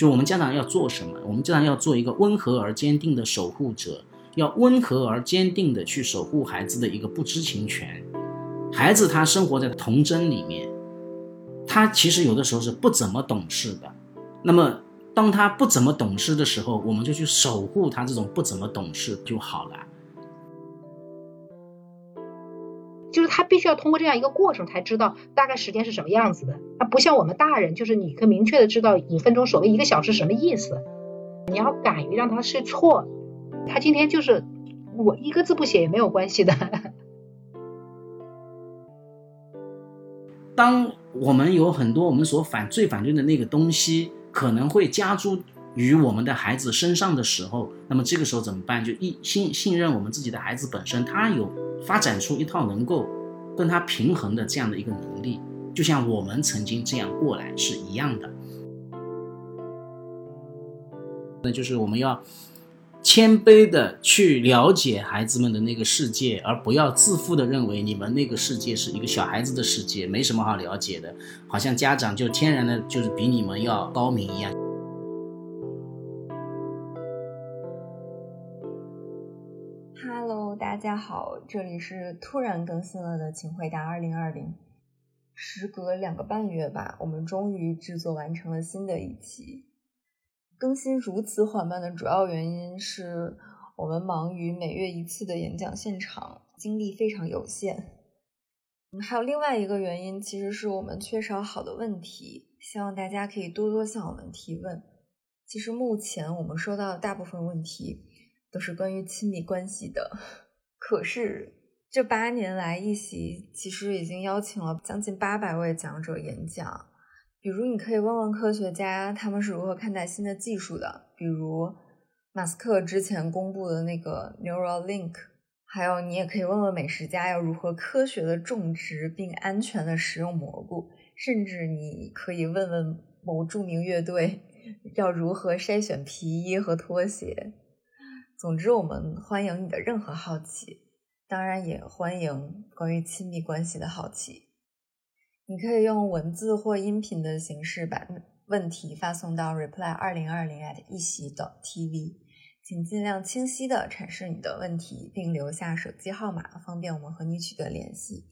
就我们家长要做什么？我们家长要做一个温和而坚定的守护者，要温和而坚定的去守护孩子的一个不知情权。孩子他生活在童真里面，他其实有的时候是不怎么懂事的。那么当他不怎么懂事的时候，我们就去守护他这种不怎么懂事就好了。就是他必须要通过这样一个过程才知道大概时间是什么样子的，他不像我们大人，就是你可以明确的知道五分钟所谓一个小时什么意思。你要敢于让他试错，他今天就是我一个字不写也没有关系的。当我们有很多我们所反最反对的那个东西可能会加诸于我们的孩子身上的时候，那么这个时候怎么办？就一信信任我们自己的孩子本身，他有。发展出一套能够跟他平衡的这样的一个能力，就像我们曾经这样过来是一样的。那就是我们要谦卑的去了解孩子们的那个世界，而不要自负的认为你们那个世界是一个小孩子的世界，没什么好了解的，好像家长就天然的就是比你们要高明一样。大家好，这里是突然更新了的，请回答二零二零。时隔两个半月吧，我们终于制作完成了新的一期。更新如此缓慢的主要原因是我们忙于每月一次的演讲现场，精力非常有限。还有另外一个原因，其实是我们缺少好的问题，希望大家可以多多向我们提问。其实目前我们收到的大部分问题都是关于亲密关系的。可是这八年来，一席其实已经邀请了将近八百位讲者演讲。比如，你可以问问科学家他们是如何看待新的技术的，比如马斯克之前公布的那个 Neuralink。还有，你也可以问问美食家要如何科学的种植并安全的食用蘑菇。甚至你可以问问某著名乐队要如何筛选皮衣和拖鞋。总之，我们欢迎你的任何好奇，当然也欢迎关于亲密关系的好奇。你可以用文字或音频的形式把问题发送到 reply 二零二零 at 一席的 .tv，请尽量清晰的阐释你的问题，并留下手机号码，方便我们和你取得联系。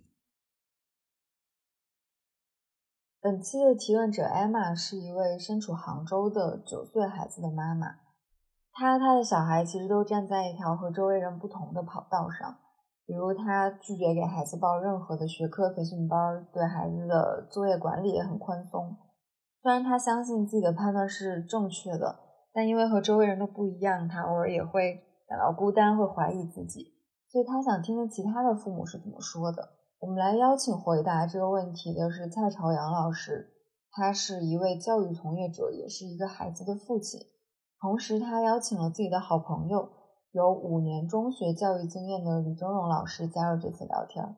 本期的提问者 Emma 是一位身处杭州的九岁孩子的妈妈。他他的小孩其实都站在一条和周围人不同的跑道上，比如他拒绝给孩子报任何的学科培训班，对孩子的作业管理也很宽松。虽然他相信自己的判断是正确的，但因为和周围人都不一样，他偶尔也会感到孤单，会怀疑自己。所以他想听听其他的父母是怎么说的。我们来邀请回答这个问题的是蔡朝阳老师，他是一位教育从业者，也是一个孩子的父亲。同时，他邀请了自己的好朋友，有五年中学教育经验的李峥嵘老师加入这次聊天。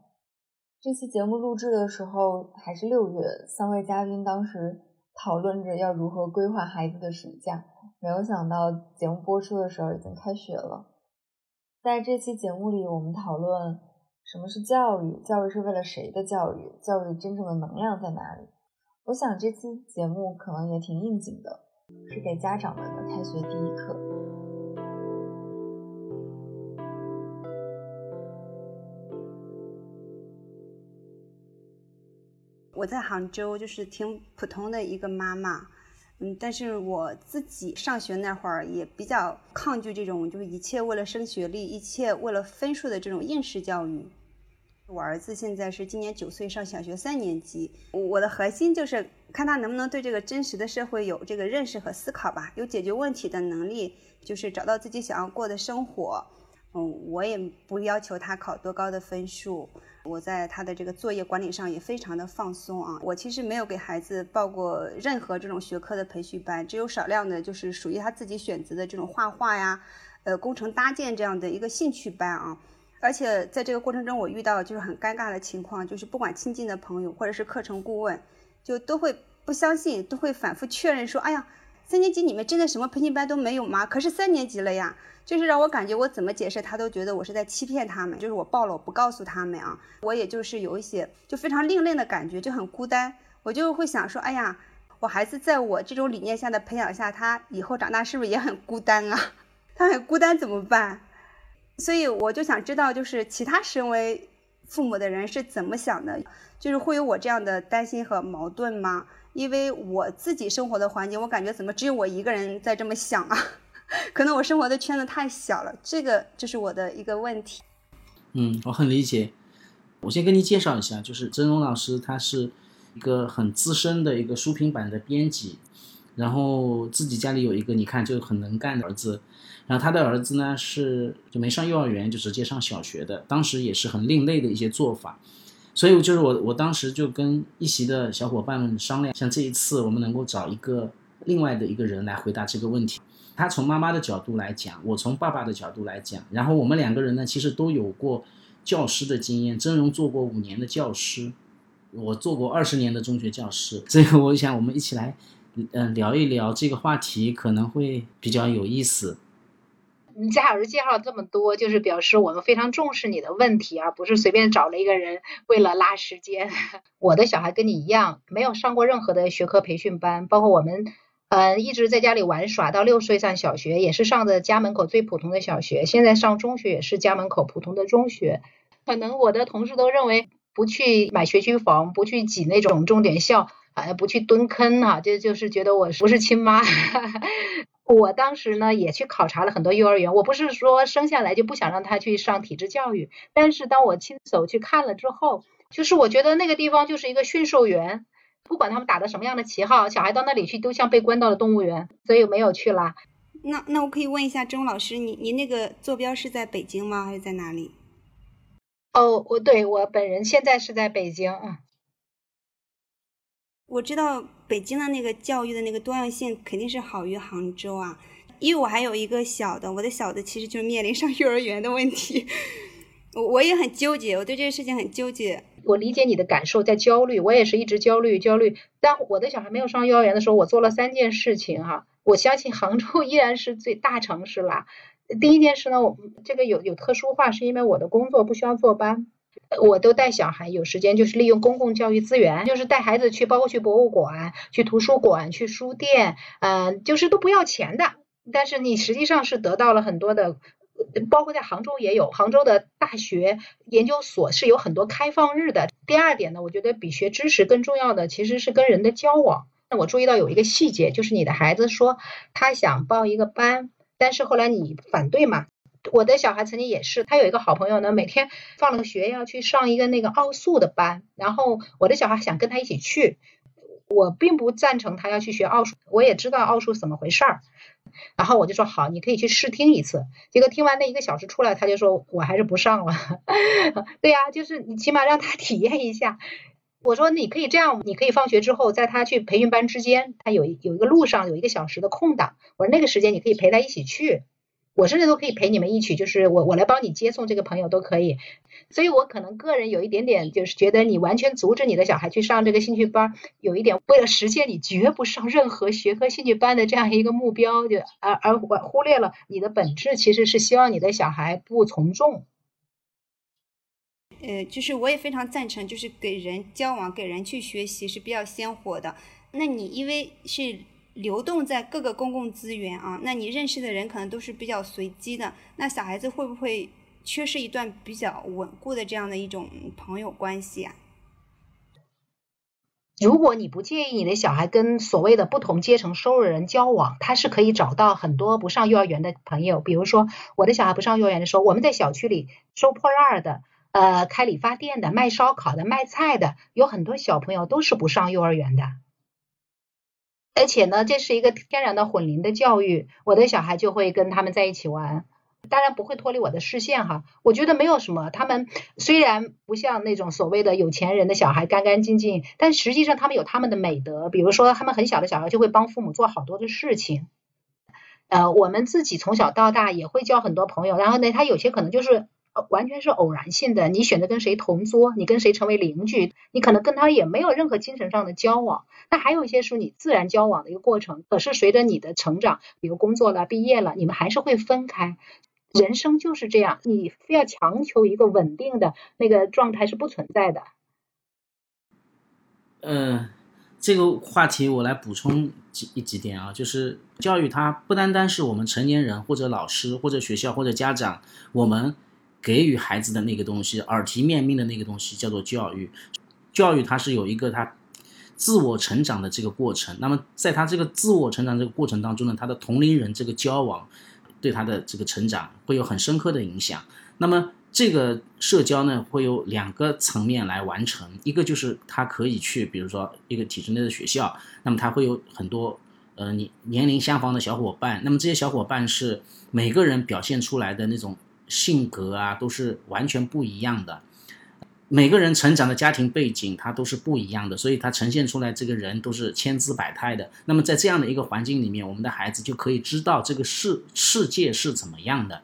这期节目录制的时候还是六月，三位嘉宾当时讨论着要如何规划孩子的暑假，没有想到节目播出的时候已经开学了。在这期节目里，我们讨论什么是教育，教育是为了谁的教育，教育真正的能量在哪里。我想这期节目可能也挺应景的。是给家长们的开学第一课。我在杭州，就是挺普通的一个妈妈，嗯，但是我自己上学那会儿也比较抗拒这种，就是一切为了升学历，一切为了分数的这种应试教育。我儿子现在是今年九岁，上小学三年级。我的核心就是看他能不能对这个真实的社会有这个认识和思考吧，有解决问题的能力，就是找到自己想要过的生活。嗯，我也不要求他考多高的分数。我在他的这个作业管理上也非常的放松啊。我其实没有给孩子报过任何这种学科的培训班，只有少量的，就是属于他自己选择的这种画画呀、呃工程搭建这样的一个兴趣班啊。而且在这个过程中，我遇到就是很尴尬的情况，就是不管亲近的朋友或者是课程顾问，就都会不相信，都会反复确认说：“哎呀，三年级你们真的什么培训班都没有吗？可是三年级了呀！”就是让我感觉我怎么解释，他都觉得我是在欺骗他们，就是我报了，我不告诉他们啊。我也就是有一些就非常另类的感觉，就很孤单。我就会想说：“哎呀，我孩子在我这种理念下的培养下，他以后长大是不是也很孤单啊？他很孤单怎么办？所以我就想知道，就是其他身为父母的人是怎么想的？就是会有我这样的担心和矛盾吗？因为我自己生活的环境，我感觉怎么只有我一个人在这么想啊？可能我生活的圈子太小了，这个就是我的一个问题。嗯，我很理解。我先跟你介绍一下，就是曾荣老师，他是一个很资深的一个书评版的编辑，然后自己家里有一个你看就很能干的儿子，然后他的儿子呢是就没上幼儿园就直接上小学的，当时也是很另类的一些做法，所以就是我我当时就跟一席的小伙伴们商量，像这一次我们能够找一个另外的一个人来回答这个问题。他从妈妈的角度来讲，我从爸爸的角度来讲，然后我们两个人呢，其实都有过教师的经验。曾荣做过五年的教师，我做过二十年的中学教师。这个我想我们一起来，嗯，聊一聊这个话题可能会比较有意思。你贾老师介绍了这么多，就是表示我们非常重视你的问题，而不是随便找了一个人为了拉时间。我的小孩跟你一样，没有上过任何的学科培训班，包括我们。嗯，一直在家里玩耍，到六岁上小学，也是上的家门口最普通的小学。现在上中学也是家门口普通的中学。可能我的同事都认为，不去买学区房，不去挤那种重点校，啊，不去蹲坑哈，就就是觉得我不是亲妈。我当时呢也去考察了很多幼儿园，我不是说生下来就不想让他去上体制教育，但是当我亲手去看了之后，就是我觉得那个地方就是一个驯兽园。不管他们打的什么样的旗号，小孩到那里去都像被关到了动物园，所以没有去啦。那那我可以问一下钟老师，你你那个坐标是在北京吗？还是在哪里？哦，我对我本人现在是在北京啊。我知道北京的那个教育的那个多样性肯定是好于杭州啊，因为我还有一个小的，我的小的其实就是面临上幼儿园的问题，我我也很纠结，我对这个事情很纠结。我理解你的感受，在焦虑，我也是一直焦虑焦虑。当我的小孩没有上幼儿园的时候，我做了三件事情哈。我相信杭州 依然是最大城市啦。第一件事呢，我这个有有特殊化，是因为我的工作不需要坐班，我都带小孩，有时间就是利用公共教育资源，就是带孩子去，包括去博物馆、去图书馆、去书店，嗯，就是都不要钱的。但是你实际上是得到了很多的。包括在杭州也有，杭州的大学研究所是有很多开放日的。第二点呢，我觉得比学知识更重要的其实是跟人的交往。那我注意到有一个细节，就是你的孩子说他想报一个班，但是后来你反对嘛。我的小孩曾经也是，他有一个好朋友呢，每天放了学要去上一个那个奥数的班，然后我的小孩想跟他一起去，我并不赞成他要去学奥数，我也知道奥数怎么回事儿。然后我就说好，你可以去试听一次。结果听完那一个小时出来，他就说我还是不上了。对呀，就是你起码让他体验一下。我说你可以这样，你可以放学之后，在他去培训班之间，他有有一个路上有一个小时的空档，我说那个时间你可以陪他一起去。我甚至都可以陪你们一起，就是我我来帮你接送这个朋友都可以，所以我可能个人有一点点就是觉得你完全阻止你的小孩去上这个兴趣班，有一点为了实现你绝不上任何学科兴趣班的这样一个目标，就而而忽忽略了你的本质其实是希望你的小孩不从众。呃，就是我也非常赞成，就是给人交往、给人去学习是比较鲜活的。那你因为是。流动在各个公共资源啊，那你认识的人可能都是比较随机的。那小孩子会不会缺失一段比较稳固的这样的一种朋友关系啊？如果你不介意你的小孩跟所谓的不同阶层收入人交往，他是可以找到很多不上幼儿园的朋友。比如说，我的小孩不上幼儿园的时候，我们在小区里收破烂的、呃开理发店的、卖烧烤的、卖菜的，有很多小朋友都是不上幼儿园的。而且呢，这是一个天然的混龄的教育，我的小孩就会跟他们在一起玩，当然不会脱离我的视线哈。我觉得没有什么，他们虽然不像那种所谓的有钱人的小孩干干净净，但实际上他们有他们的美德，比如说他们很小的小孩就会帮父母做好多的事情。呃，我们自己从小到大也会交很多朋友，然后呢，他有些可能就是。完全是偶然性的，你选择跟谁同桌，你跟谁成为邻居，你可能跟他也没有任何精神上的交往。那还有一些是你自然交往的一个过程，可是随着你的成长，比如工作了、毕业了，你们还是会分开。人生就是这样，你非要强求一个稳定的那个状态是不存在的。嗯，这个话题我来补充几一几点啊，就是教育它不单单是我们成年人或者老师或者学校或者家长我们给予孩子的那个东西，耳提面命的那个东西叫做教育。教育它是有一个它自我成长的这个过程。那么在他这个自我成长这个过程当中呢，他的同龄人这个交往对他的这个成长会有很深刻的影响。那么这个社交呢，会有两个层面来完成，一个就是他可以去，比如说一个体制内的学校，那么他会有很多呃年年龄相仿的小伙伴，那么这些小伙伴是每个人表现出来的那种性格啊，都是完全不一样的，每个人成长的家庭背景他都是不一样的，所以他呈现出来这个人都是千姿百态的。那么在这样的一个环境里面，我们的孩子就可以知道这个世世界是怎么样的，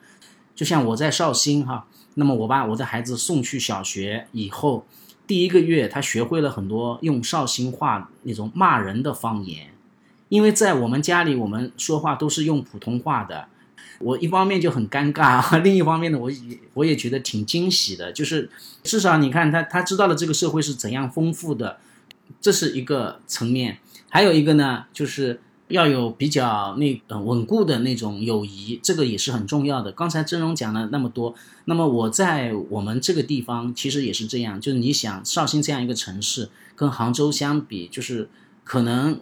就像我在绍兴哈。那么我把我的孩子送去小学以后，第一个月他学会了很多用绍兴话那种骂人的方言，因为在我们家里我们说话都是用普通话的，我一方面就很尴尬，另一方面呢，我也我也觉得挺惊喜的，就是至少你看他他知道了这个社会是怎样丰富的，这是一个层面，还有一个呢就是。要有比较那呃稳固的那种友谊，这个也是很重要的。刚才曾荣讲了那么多，那么我在我们这个地方其实也是这样，就是你想绍兴这样一个城市跟杭州相比，就是可能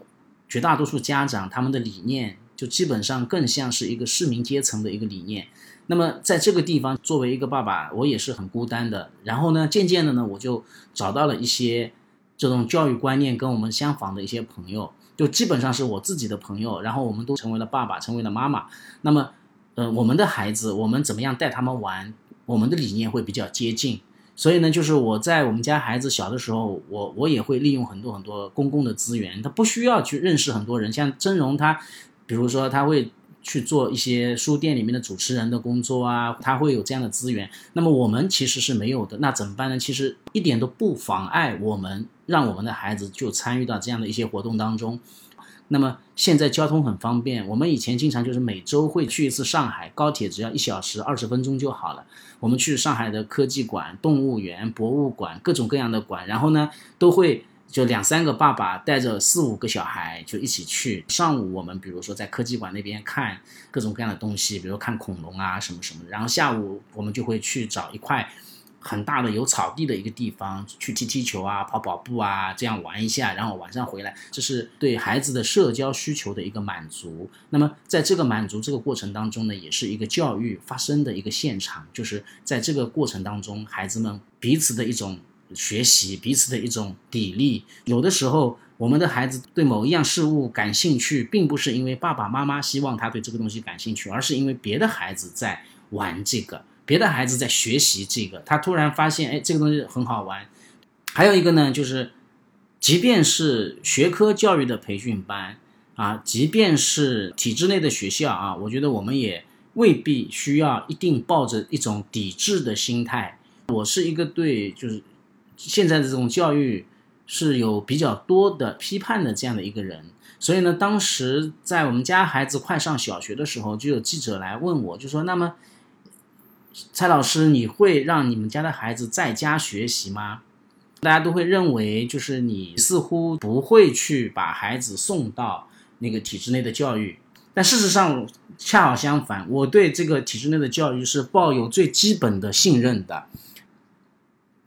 绝大多数家长他们的理念就基本上更像是一个市民阶层的一个理念。那么在这个地方作为一个爸爸，我也是很孤单的。然后呢，渐渐的呢，我就找到了一些这种教育观念跟我们相仿的一些朋友。就基本上是我自己的朋友，然后我们都成为了爸爸，成为了妈妈。那么，呃，我们的孩子，我们怎么样带他们玩？我们的理念会比较接近。所以呢，就是我在我们家孩子小的时候，我我也会利用很多很多公共的资源，他不需要去认识很多人。像曾荣他，比如说他会。去做一些书店里面的主持人的工作啊，他会有这样的资源。那么我们其实是没有的，那怎么办呢？其实一点都不妨碍我们让我们的孩子就参与到这样的一些活动当中。那么现在交通很方便，我们以前经常就是每周会去一次上海，高铁只要一小时二十分钟就好了。我们去上海的科技馆、动物园、博物馆，各种各样的馆，然后呢都会。就两三个爸爸带着四五个小孩就一起去。上午我们比如说在科技馆那边看各种各样的东西，比如看恐龙啊什么什么的。然后下午我们就会去找一块很大的有草地的一个地方去踢踢球啊、跑跑步啊，这样玩一下。然后晚上回来，这是对孩子的社交需求的一个满足。那么在这个满足这个过程当中呢，也是一个教育发生的一个现场。就是在这个过程当中，孩子们彼此的一种。学习彼此的一种砥砺，有的时候我们的孩子对某一样事物感兴趣，并不是因为爸爸妈妈希望他对这个东西感兴趣，而是因为别的孩子在玩这个，别的孩子在学习这个，他突然发现，哎，这个东西很好玩。还有一个呢，就是，即便是学科教育的培训班啊，即便是体制内的学校啊，我觉得我们也未必需要一定抱着一种抵制的心态。我是一个对，就是。现在的这种教育是有比较多的批判的这样的一个人，所以呢，当时在我们家孩子快上小学的时候，就有记者来问我，就说：“那么，蔡老师，你会让你们家的孩子在家学习吗？”大家都会认为，就是你似乎不会去把孩子送到那个体制内的教育，但事实上恰好相反，我对这个体制内的教育是抱有最基本的信任的。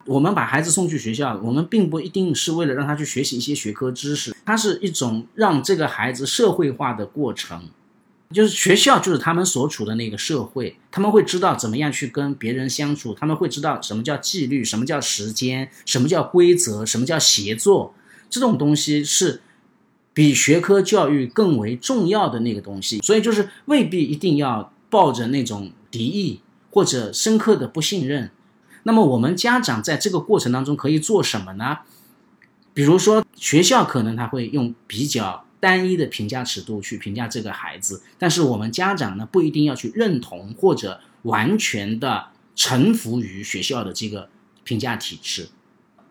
我们把孩子送去学校，我们并不一定是为了让他去学习一些学科知识，它是一种让这个孩子社会化的过程。就是学校就是他们所处的那个社会，他们会知道怎么样去跟别人相处，他们会知道什么叫纪律，什么叫时间，什么叫规则，什么叫协作，这种东西是比学科教育更为重要的那个东西。所以就是未必一定要抱着那种敌意或者深刻的不信任。那么我们家长在这个过程当中可以做什么呢？比如说学校可能他会用比较单一的评价尺度去评价这个孩子，但是我们家长呢不一定要去认同或者完全的臣服于学校的这个评价体制。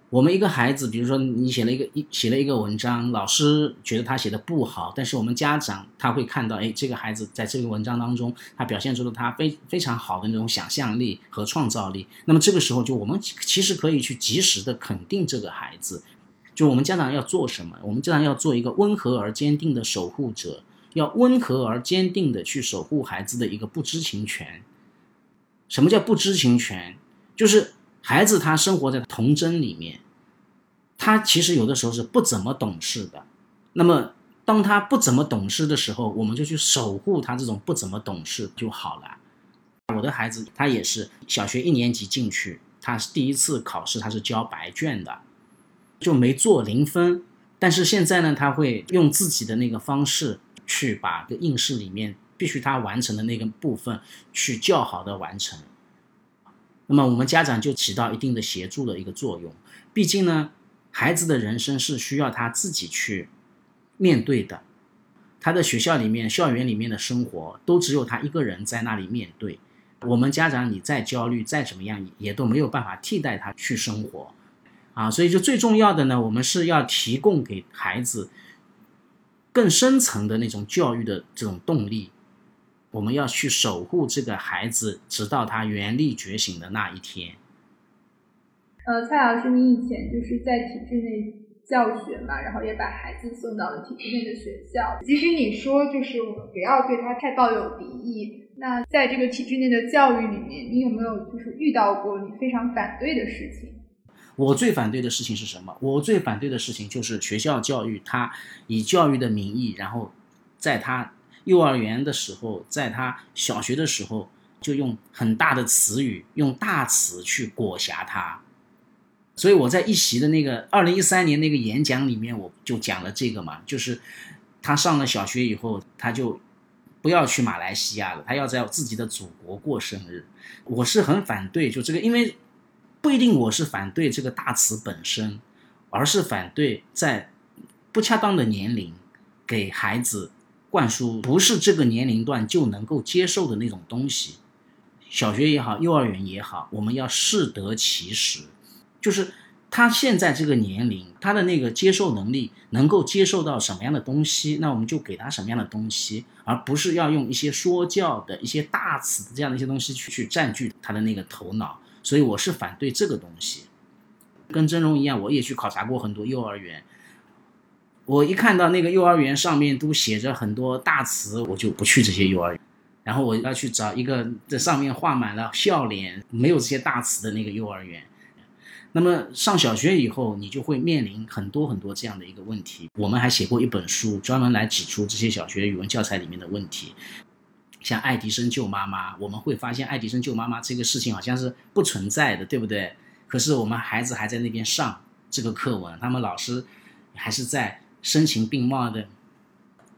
我们一个孩子，比如说你写了一个一写了一个文章，老师觉得他写的不好，但是我们家长他会看到，哎，这个孩子在这个文章当中，他表现出了他非非常好的那种想象力和创造力。那么这个时候，就我们其实可以去及时的肯定这个孩子。就我们家长要做什么？我们家长要做一个温和而坚定的守护者，要温和而坚定的去守护孩子的一个不知情权。什么叫不知情权？就是孩子他生活在童真里面，他其实有的时候是不怎么懂事的。那么当他不怎么懂事的时候，我们就去守护他这种不怎么懂事就好了。我的孩子他也是小学一年级进去，他是第一次考试，他是交白卷的。就没做零分，但是现在呢，他会用自己的那个方式去把个应试里面必须他完成的那个部分去较好的完成。那么我们家长就起到一定的协助的一个作用。毕竟呢，孩子的人生是需要他自己去面对的，他的学校里面、校园里面的生活都只有他一个人在那里面对。我们家长你再焦虑再怎么样，也都没有办法替代他去生活。啊，所以就最重要的呢，我们是要提供给孩子更深层的那种教育的这种动力，我们要去守护这个孩子，直到他原力觉醒的那一天。呃，蔡老师，你以前就是在体制内教学嘛，然后也把孩子送到了体制内的学校。即使你说就是我们不要对他太抱有敌意，那在这个体制内的教育里面，你有没有就是遇到过你非常反对的事情？我最反对的事情是什么？我最反对的事情就是学校教育，他以教育的名义，然后在他幼儿园的时候，在他小学的时候，就用很大的词语，用大词去裹挟他。所以我在一席的那个二零一三年那个演讲里面，我就讲了这个嘛，就是他上了小学以后，他就不要去马来西亚了，他要在自己的祖国过生日。我是很反对，就这个，因为。不一定我是反对这个大词本身，而是反对在不恰当的年龄给孩子灌输不是这个年龄段就能够接受的那种东西。小学也好，幼儿园也好，我们要适得其时，就是他现在这个年龄，他的那个接受能力能够接受到什么样的东西，那我们就给他什么样的东西，而不是要用一些说教的一些大词这样的一些东西去去占据他的那个头脑。所以我是反对这个东西，跟真荣一样，我也去考察过很多幼儿园。我一看到那个幼儿园上面都写着很多大词，我就不去这些幼儿园。然后我要去找一个这上面画满了笑脸、没有这些大词的那个幼儿园。那么上小学以后，你就会面临很多很多这样的一个问题。我们还写过一本书，专门来指出这些小学语文教材里面的问题。像爱迪生救妈妈，我们会发现爱迪生救妈妈这个事情好像是不存在的，对不对？可是我们孩子还在那边上这个课文，他们老师还是在声情并茂的。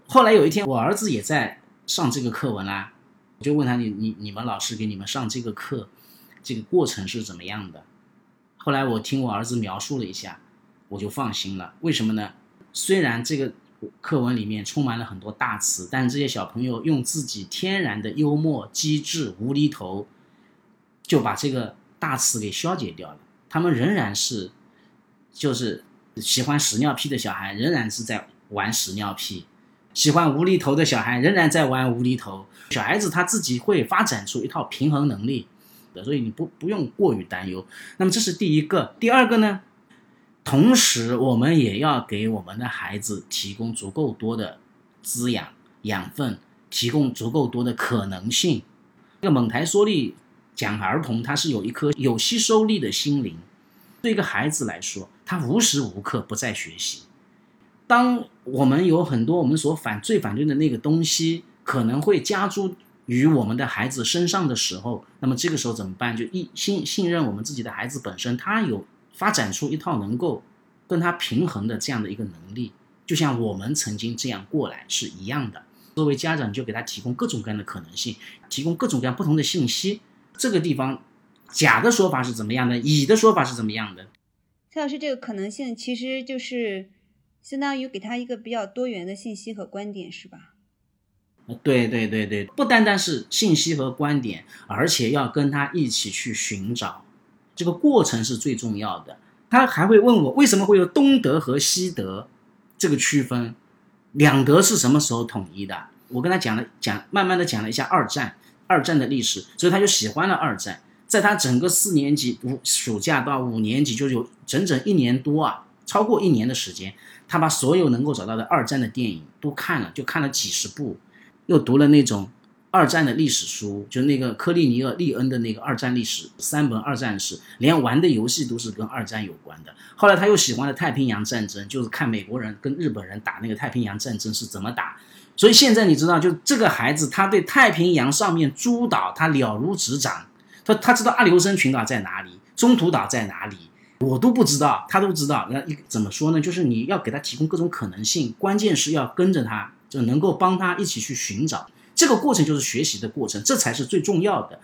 后来有一天，我儿子也在上这个课文啦，我就问他：你你你们老师给你们上这个课，这个过程是怎么样的？后来我听我儿子描述了一下，我就放心了。为什么呢？虽然这个。课文里面充满了很多大词，但这些小朋友用自己天然的幽默、机智、无厘头，就把这个大词给消解掉了。他们仍然是，就是喜欢屎尿屁的小孩，仍然是在玩屎尿屁；喜欢无厘头的小孩，仍然在玩无厘头。小孩子他自己会发展出一套平衡能力，所以你不不用过于担忧。那么这是第一个，第二个呢？同时，我们也要给我们的孩子提供足够多的滋养、养分，提供足够多的可能性。这个蒙台梭利讲儿童，他是有一颗有吸收力的心灵。对一个孩子来说，他无时无刻不在学习。当我们有很多我们所反最反对的那个东西，可能会加诸于我们的孩子身上的时候，那么这个时候怎么办？就一信信任我们自己的孩子本身，他有。发展出一套能够跟他平衡的这样的一个能力，就像我们曾经这样过来是一样的。作为家长，就给他提供各种各样的可能性，提供各种各样不同的信息。这个地方，甲的说法是怎么样的？乙的说法是怎么样的？蔡老师，这个可能性其实就是相当于给他一个比较多元的信息和观点，是吧？对对对对，不单单是信息和观点，而且要跟他一起去寻找。这个过程是最重要的。他还会问我为什么会有东德和西德这个区分，两德是什么时候统一的？我跟他讲了讲，慢慢的讲了一下二战，二战的历史，所以他就喜欢了二战。在他整个四年级五暑假到五年级，就有整整一年多啊，超过一年的时间，他把所有能够找到的二战的电影都看了，就看了几十部，又读了那种二战的历史书，就那个科利尼尔利恩的那个二战历史三本二战史，连玩的游戏都是跟二战有关的。后来他又喜欢了太平洋战争，就是看美国人跟日本人打那个太平洋战争是怎么打。所以现在你知道，就这个孩子，他对太平洋上面诸岛他了如指掌，他他知道阿留申群岛在哪里，中途岛在哪里。我都不知道，他都知道。那怎么说呢？就是你要给他提供各种可能性，关键是要跟着他，就能够帮他一起去寻找。这个过程就是学习的过程，这才是最重要的。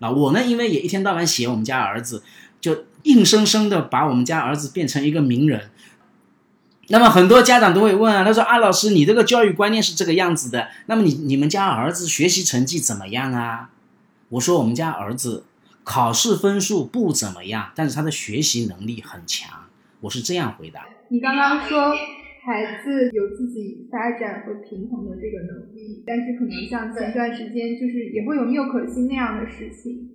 那我呢，因为也一天到晚写我们家儿子，就硬生生的把我们家儿子变成一个名人。那么很多家长都会问啊，他说啊，老师，你这个教育观念是这个样子的，那么你你们家儿子学习成绩怎么样啊？我说我们家儿子。考试分数不怎么样，但是他的学习能力很强。我是这样回答。你刚刚说孩子有自己发展和平衡的这个能力，但是可能像前段时间就是也会有妙可欣那样的事情。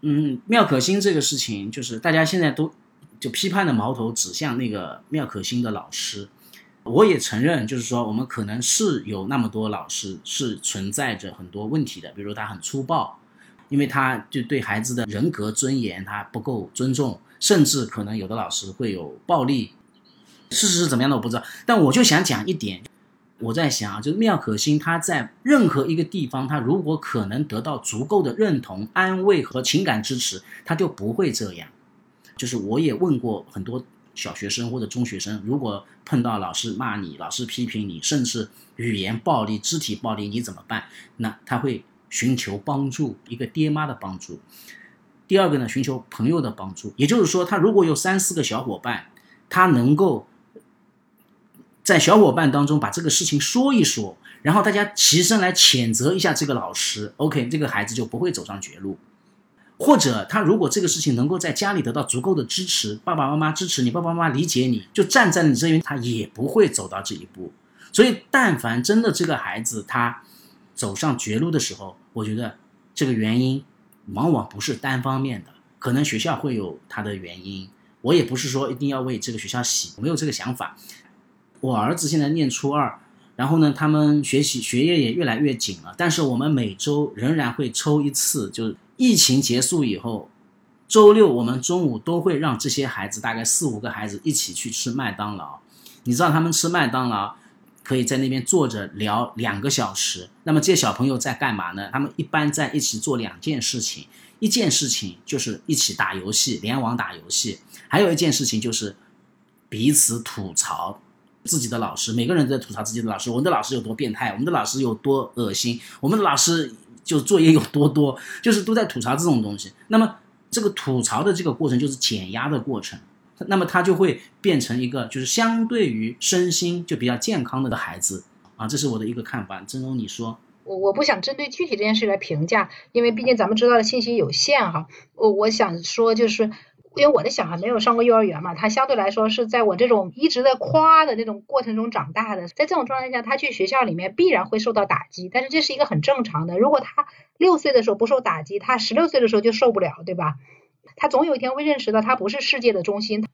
嗯，缪可欣这个事情，就是大家现在都就批判的矛头指向那个妙可欣的老师。我也承认，就是说我们可能是有那么多老师是存在着很多问题的，比如他很粗暴。因为他就对孩子的人格尊严他不够尊重，甚至可能有的老师会有暴力。事实是怎么样的我不知道，但我就想讲一点，我在想啊，就是妙可欣他在任何一个地方，他如果可能得到足够的认同、安慰和情感支持，他就不会这样。就是我也问过很多小学生或者中学生，如果碰到老师骂你、老师批评你，甚至语言暴力、肢体暴力，你怎么办？那他会。寻求帮助，一个爹妈的帮助。第二个呢，寻求朋友的帮助。也就是说，他如果有三四个小伙伴，他能够在小伙伴当中把这个事情说一说，然后大家齐声来谴责一下这个老师。OK，这个孩子就不会走上绝路。或者他如果这个事情能够在家里得到足够的支持，爸爸妈妈支持你，爸爸妈妈理解你，就站在你这边，他也不会走到这一步。所以，但凡真的这个孩子他。走上绝路的时候，我觉得这个原因往往不是单方面的，可能学校会有他的原因。我也不是说一定要为这个学校洗，没有这个想法。我儿子现在念初二，然后呢，他们学习学业也越来越紧了。但是我们每周仍然会抽一次，就是疫情结束以后，周六我们中午都会让这些孩子，大概四五个孩子一起去吃麦当劳。你知道他们吃麦当劳？可以在那边坐着聊两个小时。那么这些小朋友在干嘛呢？他们一般在一起做两件事情，一件事情就是一起打游戏，联网打游戏；还有一件事情就是彼此吐槽自己的老师。每个人都在吐槽自己的老师，我们的老师有多变态，我们的老师有多恶心，我们的老师就作业有多多，就是都在吐槽这种东西。那么这个吐槽的这个过程就是减压的过程。那么他就会变成一个，就是相对于身心就比较健康的个孩子啊，这是我的一个看法。曾荣，你说？我我不想针对具体这件事来评价，因为毕竟咱们知道的信息有限哈。我我想说，就是因为我的小孩没有上过幼儿园嘛，他相对来说是在我这种一直在夸的那种过程中长大的，在这种状态下，他去学校里面必然会受到打击，但是这是一个很正常的。如果他六岁的时候不受打击，他十六岁的时候就受不了，对吧？他总有一天会认识到他不是世界的中心，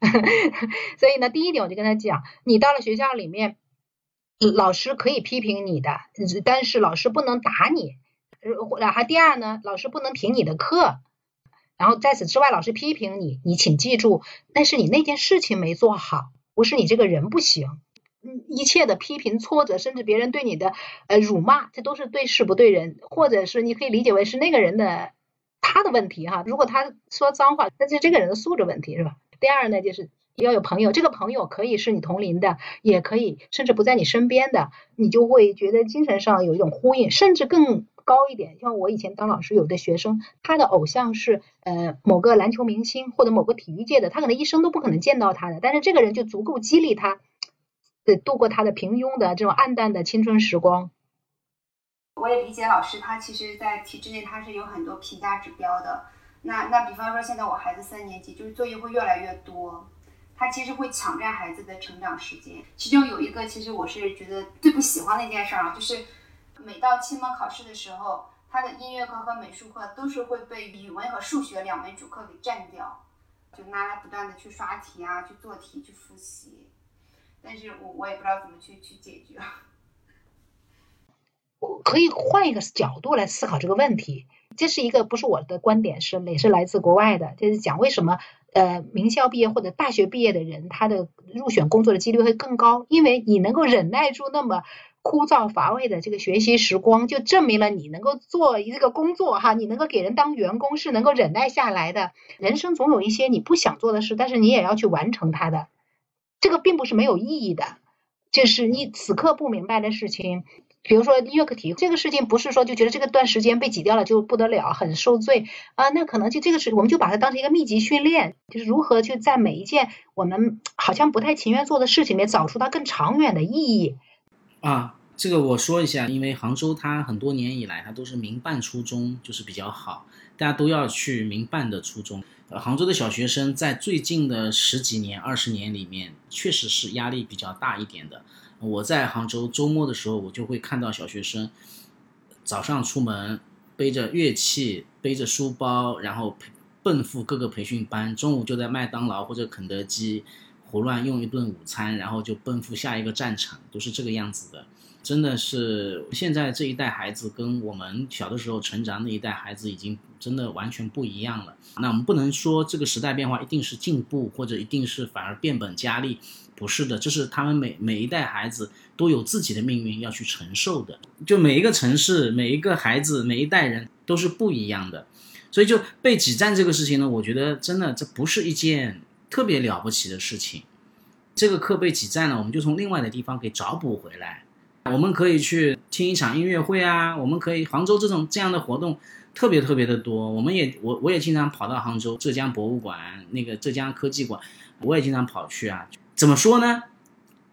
所以呢，第一点我就跟他讲，你到了学校里面，老师可以批评你的，但是老师不能打你。然后第二呢，老师不能停你的课。然后在此之外，老师批评你，你请记住，那是你那件事情没做好，不是你这个人不行。一切的批评、挫折，甚至别人对你的呃辱骂，这都是对事不对人，或者是你可以理解为是那个人的。他的问题哈，如果他说脏话，那是这个人的素质问题是吧？第二呢，就是要有朋友，这个朋友可以是你同龄的，也可以甚至不在你身边的，你就会觉得精神上有一种呼应，甚至更高一点。像我以前当老师，有的学生他的偶像是呃某个篮球明星或者某个体育界的，他可能一生都不可能见到他的，但是这个人就足够激励他，对度过他的平庸的这种暗淡的青春时光。我也理解老师，他其实，在体制内他是有很多评价指标的。那那比方说，现在我孩子三年级，就是作业会越来越多，他其实会抢占孩子的成长时间。其中有一个，其实我是觉得最不喜欢的一件事儿啊，就是每到期末考试的时候，他的音乐课和美术课都是会被语文和数学两门主课给占掉。就拿来不断的去刷题啊，去做题，去复习。但是我我也不知道怎么去去解决。可以换一个角度来思考这个问题。这是一个不是我的观点，是也是来自国外的，就是讲为什么呃名校毕业或者大学毕业的人，他的入选工作的几率会更高，因为你能够忍耐住那么枯燥乏味的这个学习时光，就证明了你能够做一个工作哈，你能够给人当员工是能够忍耐下来的。人生总有一些你不想做的事，但是你也要去完成它的，这个并不是没有意义的，就是你此刻不明白的事情。比如说音乐课题这个事情，不是说就觉得这个段时间被挤掉了就不得了，很受罪啊。那可能就这个是，我们就把它当成一个密集训练，就是如何去在每一件我们好像不太情愿做的事情里面找出它更长远的意义。啊，这个我说一下，因为杭州它很多年以来它都是民办初中，就是比较好，大家都要去民办的初中。呃，杭州的小学生在最近的十几年、二十年里面，确实是压力比较大一点的。我在杭州周末的时候，我就会看到小学生早上出门背着乐器、背着书包，然后奔赴各个培训班；中午就在麦当劳或者肯德基胡乱用一顿午餐，然后就奔赴下一个战场，都是这个样子的。真的是现在这一代孩子跟我们小的时候成长那一代孩子已经真的完全不一样了。那我们不能说这个时代变化一定是进步，或者一定是反而变本加厉。不是的，这是他们每每一代孩子都有自己的命运要去承受的。就每一个城市、每一个孩子、每一代人都是不一样的，所以就被挤占这个事情呢，我觉得真的这不是一件特别了不起的事情。这个课被挤占了，我们就从另外的地方给找补回来。我们可以去听一场音乐会啊，我们可以杭州这种这样的活动特别特别的多。我们也我我也经常跑到杭州浙江博物馆那个浙江科技馆，我也经常跑去啊。怎么说呢？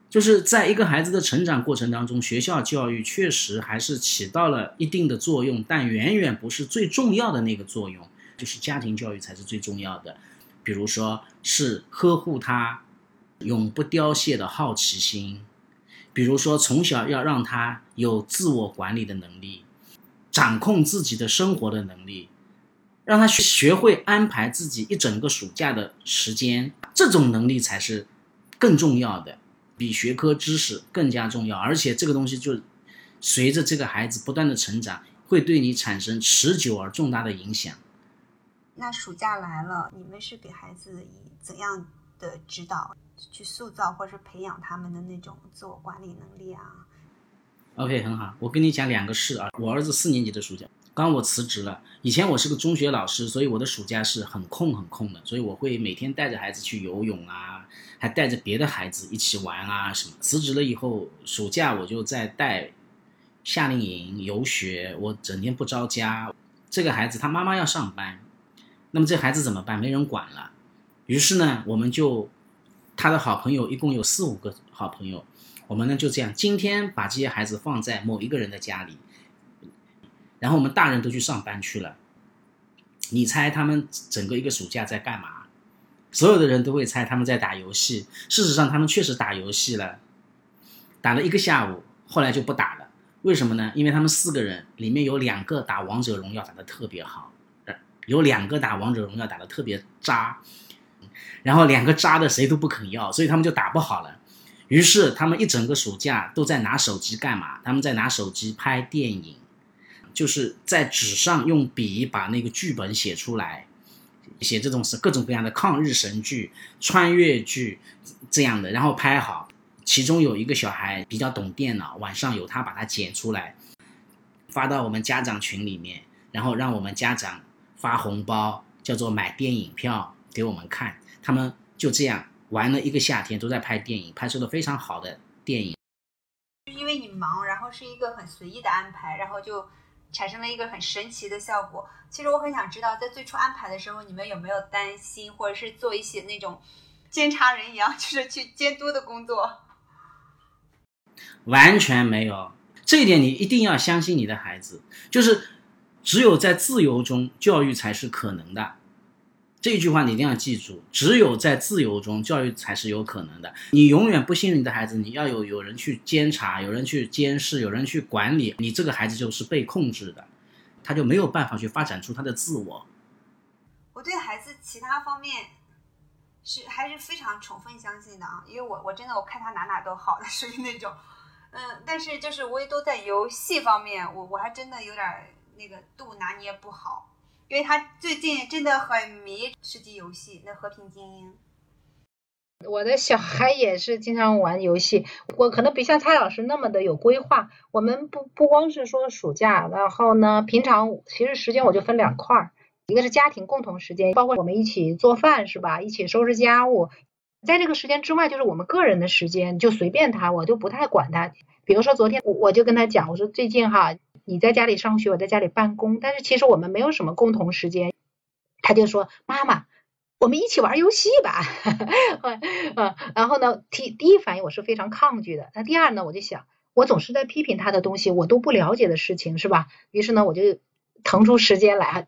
就是在一个孩子的成长过程当中，学校教育确实还是起到了一定的作用，但远远不是最重要的那个作用，就是家庭教育才是最重要的。比如说是呵护他永不凋谢的好奇心，比如说从小要让他有自我管理的能力，掌控自己的生活的能力，让他学学会安排自己一整个暑假的时间，这种能力才是。更重要的，比学科知识更加重要，而且这个东西就随着这个孩子不断的成长，会对你产生持久而重大的影响。那暑假来了，你们是给孩子以怎样的指导去塑造或者是培养他们的那种自我管理能力啊？OK，很好，我跟你讲两个事啊。我儿子四年级的暑假。刚我辞职了，以前我是个中学老师，所以我的暑假是很空很空的，所以我会每天带着孩子去游泳啊，还带着别的孩子一起玩啊什么。辞职了以后，暑假我就在带夏令营游学，我整天不着家。这个孩子他妈妈要上班，那么这孩子怎么办？没人管了。于是呢，我们就他的好朋友一共有四五个好朋友，我们呢就这样，今天把这些孩子放在某一个人的家里。然后我们大人都去上班去了，你猜他们整个一个暑假在干嘛？所有的人都会猜他们在打游戏。事实上，他们确实打游戏了，打了一个下午，后来就不打了。为什么呢？因为他们四个人里面有两个打王者荣耀打得特别好，有两个打王者荣耀打得特别渣，然后两个渣的谁都不肯要，所以他们就打不好了。于是他们一整个暑假都在拿手机干嘛？他们在拿手机拍电影。就是在纸上用笔把那个剧本写出来，写这种是各种各样的抗日神剧、穿越剧这样的，然后拍好。其中有一个小孩比较懂电脑，晚上有他把它剪出来，发到我们家长群里面，然后让我们家长发红包，叫做买电影票给我们看。他们就这样玩了一个夏天，都在拍电影，拍摄的非常好的电影。因为你忙，然后是一个很随意的安排，然后就。产生了一个很神奇的效果。其实我很想知道，在最初安排的时候，你们有没有担心，或者是做一些那种监察人一样，就是去监督的工作？完全没有，这一点你一定要相信你的孩子，就是只有在自由中教育才是可能的。这句话你一定要记住，只有在自由中教育才是有可能的。你永远不信任你的孩子，你要有有人去监察，有人去监视，有人去管理，你这个孩子就是被控制的，他就没有办法去发展出他的自我。我对孩子其他方面是还是非常充分相信的啊，因为我我真的我看他哪哪都好的，属于那种，嗯，但是就是唯独在游戏方面，我我还真的有点那个度拿捏不好，因为他最近真的很迷吃鸡游戏，那和平精英。我的小孩也是经常玩游戏，我可能不像蔡老师那么的有规划。我们不不光是说暑假，然后呢，平常其实时间我就分两块儿，一个是家庭共同时间，包括我们一起做饭是吧？一起收拾家务，在这个时间之外，就是我们个人的时间，就随便他，我就不太管他。比如说昨天我我就跟他讲，我说最近哈，你在家里上学，我在家里办公，但是其实我们没有什么共同时间。他就说妈妈。我们一起玩游戏吧，啊，然后呢，第第一反应我是非常抗拒的。那第二呢，我就想，我总是在批评他的东西，我都不了解的事情，是吧？于是呢，我就腾出时间来，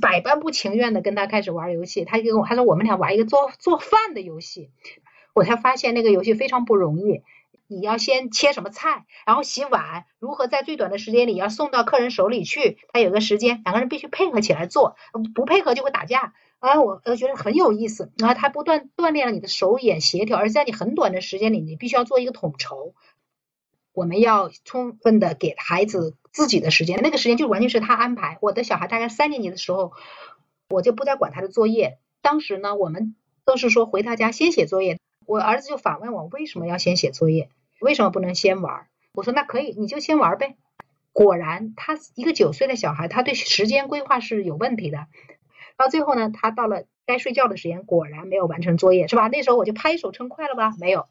百般不情愿的跟他开始玩游戏。他就跟我他说，我们俩玩一个做做饭的游戏。我才发现那个游戏非常不容易，你要先切什么菜，然后洗碗，如何在最短的时间里要送到客人手里去，他有个时间，两个人必须配合起来做，不配合就会打架。啊，我我觉得很有意思啊！他不断锻炼了你的手眼协调，而在你很短的时间里，你必须要做一个统筹。我们要充分的给孩子自己的时间，那个时间就完全是他安排。我的小孩大概三年级的时候，我就不再管他的作业。当时呢，我们都是说回他家先写作业。我儿子就反问我为什么要先写作业，为什么不能先玩？我说那可以，你就先玩呗。果然，他一个九岁的小孩，他对时间规划是有问题的。到最后呢，他到了该睡觉的时间，果然没有完成作业，是吧？那时候我就拍手称快了吧？没有，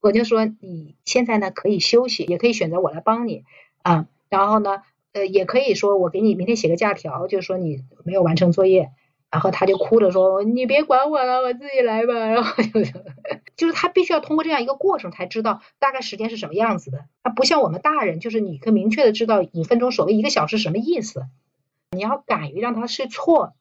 我就说你现在呢可以休息，也可以选择我来帮你啊。然后呢，呃，也可以说我给你明天写个假条，就是说你没有完成作业。然后他就哭着说：“你别管我了，我自己来吧。”然后就 就是他必须要通过这样一个过程才知道大概时间是什么样子的。他不像我们大人，就是你可以明确的知道一分钟所谓一个小时什么意思。你要敢于让他试错。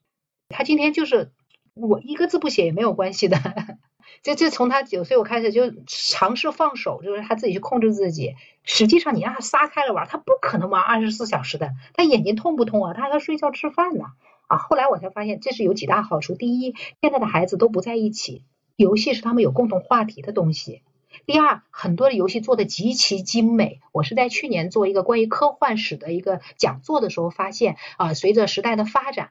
他今天就是我一个字不写也没有关系的，这这从他九岁我开始就尝试放手，就是他自己去控制自己。实际上你让他撒开了玩，他不可能玩二十四小时的，他眼睛痛不痛啊？他还要睡觉吃饭呢！啊后来我才发现这是有几大好处：第一，现在的孩子都不在一起，游戏是他们有共同话题的东西；第二，很多的游戏做的极其精美。我是在去年做一个关于科幻史的一个讲座的时候发现啊，随着时代的发展。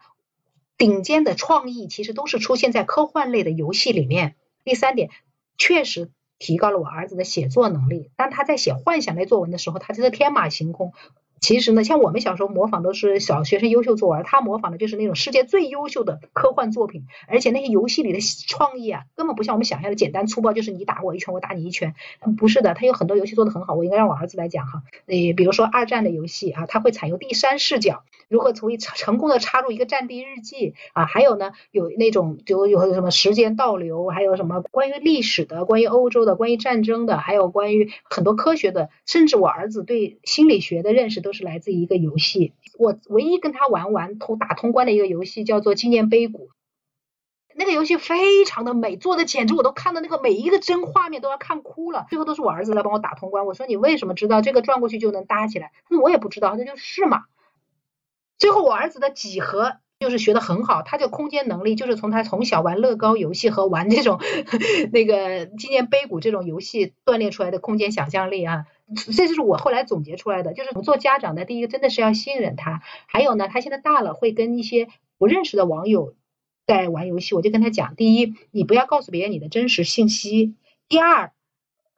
顶尖的创意其实都是出现在科幻类的游戏里面。第三点，确实提高了我儿子的写作能力。当他在写幻想类作文的时候，他就是天马行空。其实呢，像我们小时候模仿都是小学生优秀作文，他模仿的就是那种世界最优秀的科幻作品。而且那些游戏里的创意啊，根本不像我们想象的简单粗暴，就是你打我一拳，我打你一拳。不是的，他有很多游戏做的很好。我应该让我儿子来讲哈。诶，比如说二战的游戏啊，他会采用第三视角，如何从成功的插入一个战地日记啊，还有呢，有那种就有什么时间倒流，还有什么关于历史的、关于欧洲的、关于战争的，还有关于很多科学的，甚至我儿子对心理学的认识都。都是来自于一个游戏，我唯一跟他玩完通打通关的一个游戏叫做纪念碑谷，那个游戏非常的美，做的简直我都看到那个每一个帧画面都要看哭了。最后都是我儿子来帮我打通关，我说你为什么知道这个转过去就能搭起来？他说我也不知道，那就是嘛。最后我儿子的几何就是学的很好，他的空间能力就是从他从小玩乐高游戏和玩这种 那个纪念碑谷这种游戏锻炼出来的空间想象力啊。这就是我后来总结出来的，就是做家长的，第一个真的是要信任他，还有呢，他现在大了，会跟一些不认识的网友在玩游戏，我就跟他讲，第一，你不要告诉别人你的真实信息；第二，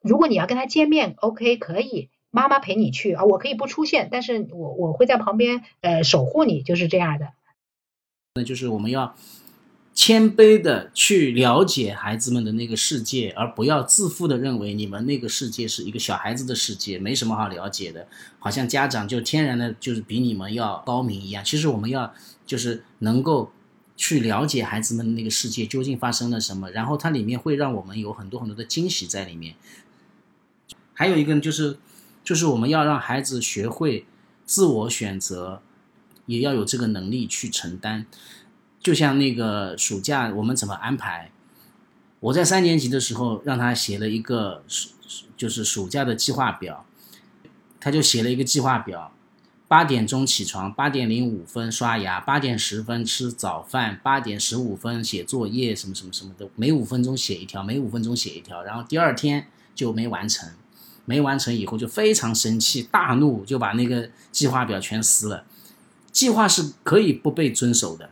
如果你要跟他见面，OK，可以，妈妈陪你去啊，我可以不出现，但是我我会在旁边呃守护你，就是这样的。那就是我们要。谦卑的去了解孩子们的那个世界，而不要自负的认为你们那个世界是一个小孩子的世界，没什么好了解的，好像家长就天然的就是比你们要高明一样。其实我们要就是能够去了解孩子们那个世界究竟发生了什么，然后它里面会让我们有很多很多的惊喜在里面。还有一个就是就是我们要让孩子学会自我选择，也要有这个能力去承担。就像那个暑假我们怎么安排？我在三年级的时候让他写了一个暑，就是暑假的计划表，他就写了一个计划表，八点钟起床，八点零五分刷牙，八点十分吃早饭，八点十五分写作业，什么什么什么的，每五分钟写一条，每五分钟写一条，然后第二天就没完成，没完成以后就非常生气，大怒，就把那个计划表全撕了。计划是可以不被遵守的，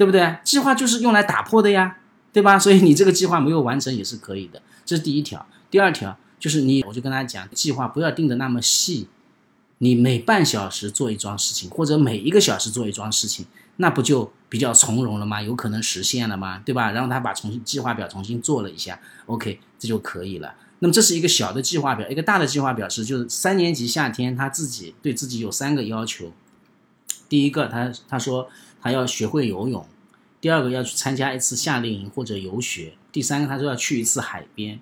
对不对？计划就是用来打破的呀，对吧？所以你这个计划没有完成也是可以的，这是第一条。第二条就是你，我就跟他讲，计划不要定的那么细。你每半小时做一桩事情，或者每一个小时做一桩事情，那不就比较从容了吗？有可能实现了吗？对吧？然后他把重新计划表重新做了一下，OK，这就可以了。那么这是一个小的计划表，一个大的计划表是，就是三年级夏天他自己对自己有三个要求。第一个，他他说他要学会游泳；第二个要去参加一次夏令营或者游学；第三个他说要去一次海边。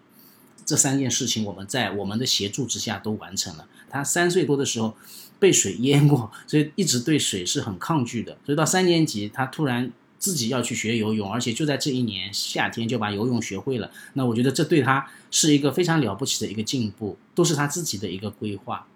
这三件事情我们在我们的协助之下都完成了。他三岁多的时候被水淹过，所以一直对水是很抗拒的。所以到三年级，他突然自己要去学游泳，而且就在这一年夏天就把游泳学会了。那我觉得这对他是一个非常了不起的一个进步，都是他自己的一个规划。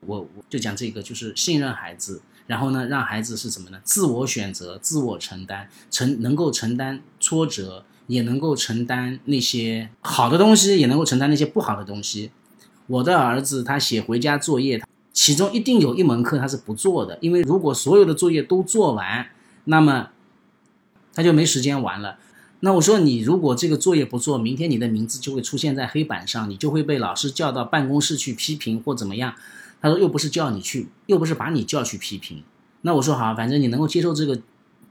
我我就讲这个，就是信任孩子，然后呢，让孩子是什么呢？自我选择，自我承担，承能够承担挫折，也能够承担那些好的东西，也能够承担那些不好的东西。我的儿子他写回家作业，其中一定有一门课他是不做的，因为如果所有的作业都做完，那么他就没时间玩了。那我说你如果这个作业不做，明天你的名字就会出现在黑板上，你就会被老师叫到办公室去批评或怎么样。他说又不是叫你去，又不是把你叫去批评。那我说好，反正你能够接受这个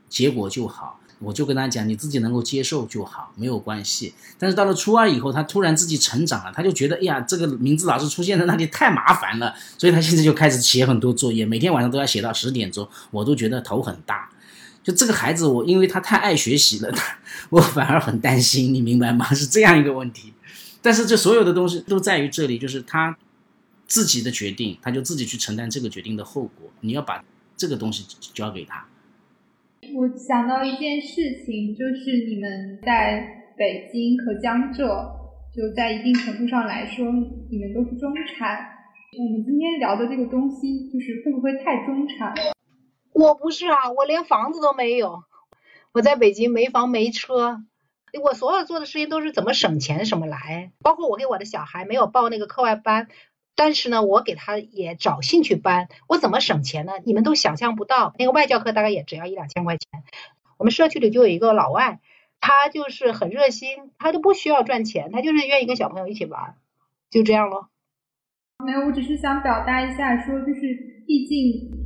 结果就好。我就跟他讲，你自己能够接受就好，没有关系。但是到了初二以后，他突然自己成长了，他就觉得，哎呀，这个名字老是出现在那里太麻烦了，所以他现在就开始写很多作业，每天晚上都要写到十点钟，我都觉得头很大。就这个孩子，我因为他太爱学习了，他 我反而很担心，你明白吗？是这样一个问题。但是这所有的东西都在于这里，就是他自己的决定，他就自己去承担这个决定的后果。你要把这个东西交给他。我想到一件事情，就是你们在北京和江浙，就在一定程度上来说，你们都是中产。我们今天聊的这个东西，就是会不会太中产？我不是啊，我连房子都没有，我在北京没房没车，我所有做的事情都是怎么省钱什么来，包括我给我的小孩没有报那个课外班。但是呢，我给他也找兴趣班，我怎么省钱呢？你们都想象不到，那个外教课大概也只要一两千块钱。我们社区里就有一个老外，他就是很热心，他都不需要赚钱，他就是愿意跟小朋友一起玩，就这样咯。没有，我只是想表达一下，说就是，毕竟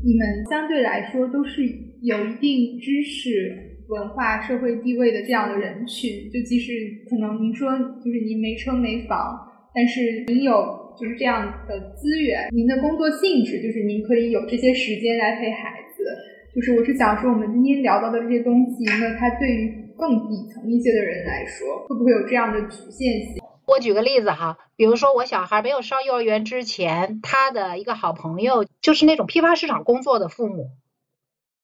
你们相对来说都是有一定知识、文化、社会地位的这样的人群，就即使可能您说就是您没车没房，但是您有。就是这样的资源，您的工作性质就是您可以有这些时间来陪孩子。就是我是想说，我们今天聊到的这些东西，那它对于更底层一些的人来说，会不会有这样的局限性？我举个例子哈，比如说我小孩没有上幼儿园之前，他的一个好朋友就是那种批发市场工作的父母，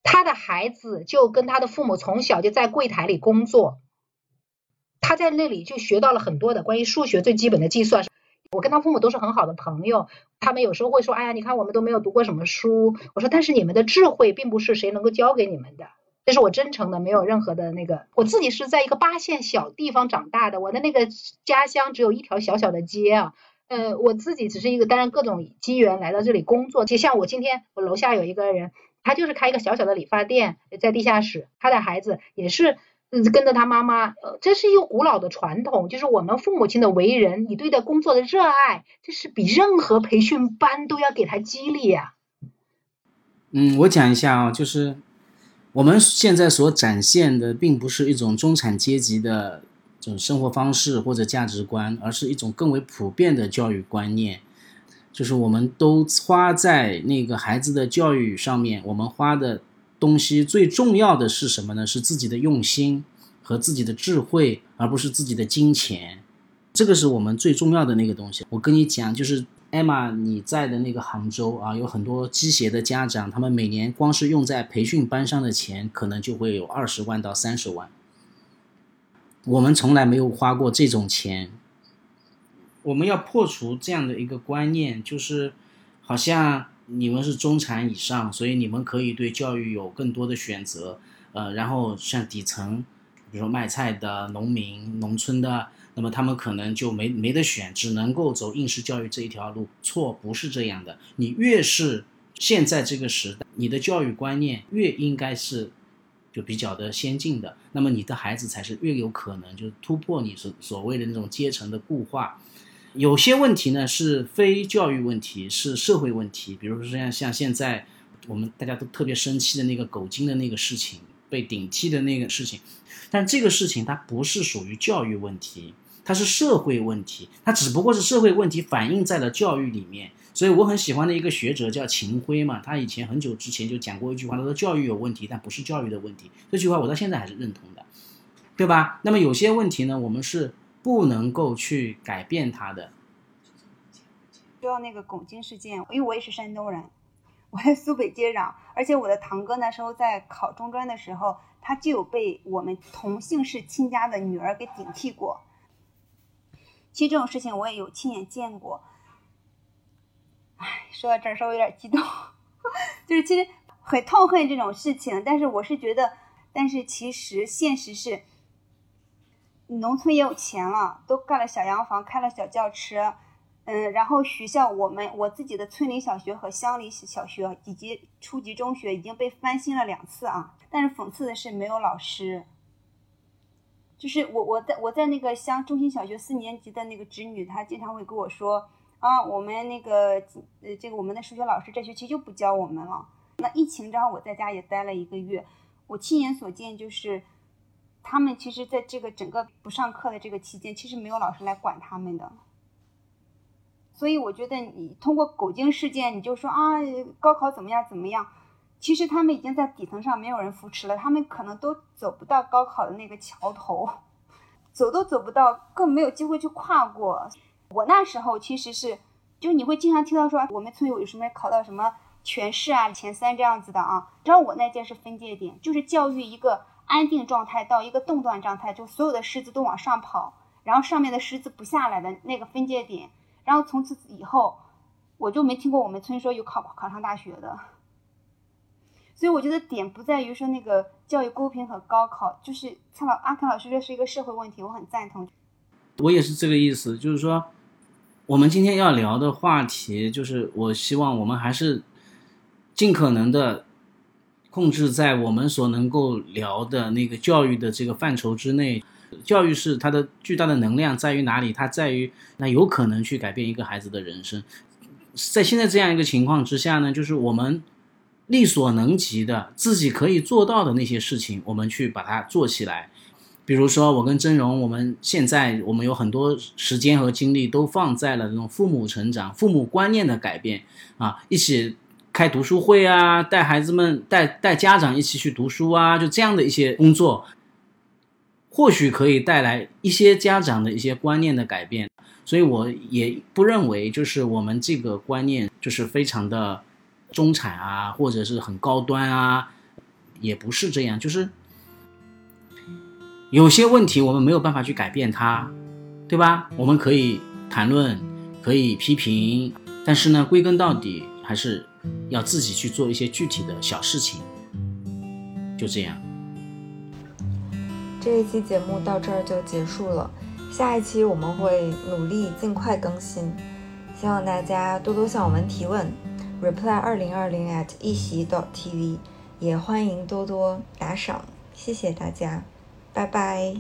他的孩子就跟他的父母从小就在柜台里工作，他在那里就学到了很多的关于数学最基本的计算。我跟他父母都是很好的朋友，他们有时候会说：“哎呀，你看我们都没有读过什么书。”我说：“但是你们的智慧并不是谁能够教给你们的。”这是我真诚的，没有任何的那个。我自己是在一个八线小地方长大的，我的那个家乡只有一条小小的街啊。呃，我自己只是一个担任各种机缘来到这里工作。就像我今天，我楼下有一个人，他就是开一个小小的理发店，在地下室，他的孩子也是。跟着他妈妈，呃，这是一个古老的传统，就是我们父母亲的为人，你对待工作的热爱，这是比任何培训班都要给他激励呀。嗯，我讲一下啊，就是我们现在所展现的，并不是一种中产阶级的这种生活方式或者价值观，而是一种更为普遍的教育观念，就是我们都花在那个孩子的教育上面，我们花的。东西最重要的是什么呢？是自己的用心和自己的智慧，而不是自己的金钱。这个是我们最重要的那个东西。我跟你讲，就是艾玛你在的那个杭州啊，有很多机械的家长，他们每年光是用在培训班上的钱，可能就会有二十万到三十万。我们从来没有花过这种钱。我们要破除这样的一个观念，就是好像。你们是中产以上，所以你们可以对教育有更多的选择。呃，然后像底层，比如说卖菜的农民、农村的，那么他们可能就没没得选，只能够走应试教育这一条路。错，不是这样的。你越是现在这个时代，你的教育观念越应该是就比较的先进的，那么你的孩子才是越有可能就突破你所所谓的那种阶层的固化。有些问题呢是非教育问题，是社会问题，比如说像像现在我们大家都特别生气的那个狗精的那个事情。被顶替的那个事情，但这个事情它不是属于教育问题，它是社会问题，它只不过是社会问题反映在了教育里面。所以我很喜欢的一个学者叫秦晖嘛，他以前很久之前就讲过一句话，他说教育有问题，但不是教育的问题。这句话我到现在还是认同的，对吧？那么有些问题呢，我们是不能够去改变它的。说到那个拱京事件，因为我也是山东人。我在苏北接壤，而且我的堂哥那时候在考中专的时候，他就有被我们同姓氏亲家的女儿给顶替过。其实这种事情我也有亲眼见过。唉，说到这儿稍微有点激动，就是其实很痛恨这种事情，但是我是觉得，但是其实现实是，农村也有钱了，都盖了小洋房，开了小轿车。嗯，然后学校我们我自己的村里小学和乡里小学以及初级中学已经被翻新了两次啊，但是讽刺的是没有老师。就是我我在我在那个乡中心小学四年级的那个侄女，她经常会跟我说啊，我们那个呃这个我们的数学老师这学期就不教我们了。那疫情正好我在家也待了一个月，我亲眼所见就是他们其实在这个整个不上课的这个期间，其实没有老师来管他们的。所以我觉得你通过狗精事件，你就说啊，高考怎么样怎么样？其实他们已经在底层上没有人扶持了，他们可能都走不到高考的那个桥头，走都走不到，更没有机会去跨过。我那时候其实是，就你会经常听到说我们村有什么考到什么全市啊前三这样子的啊。知道我那届是分界点，就是教育一个安定状态到一个动断状态，就所有的狮子都往上跑，然后上面的狮子不下来的那个分界点。然后从此以后，我就没听过我们村说有考考上大学的。所以我觉得点不在于说那个教育公平和高考，就是蔡老阿康老师说是一个社会问题，我很赞同。我也是这个意思，就是说，我们今天要聊的话题，就是我希望我们还是尽可能的控制在我们所能够聊的那个教育的这个范畴之内。教育是它的巨大的能量在于哪里？它在于那有可能去改变一个孩子的人生。在现在这样一个情况之下呢，就是我们力所能及的、自己可以做到的那些事情，我们去把它做起来。比如说，我跟真荣，我们现在我们有很多时间和精力都放在了这种父母成长、父母观念的改变啊，一起开读书会啊，带孩子们、带带家长一起去读书啊，就这样的一些工作。或许可以带来一些家长的一些观念的改变，所以我也不认为就是我们这个观念就是非常的中产啊，或者是很高端啊，也不是这样，就是有些问题我们没有办法去改变它，对吧？我们可以谈论，可以批评，但是呢，归根到底还是要自己去做一些具体的小事情，就这样。这一期节目到这儿就结束了，下一期我们会努力尽快更新，希望大家多多向我们提问，reply 二零二零 at 一席 dot tv，也欢迎多多打赏，谢谢大家，拜拜。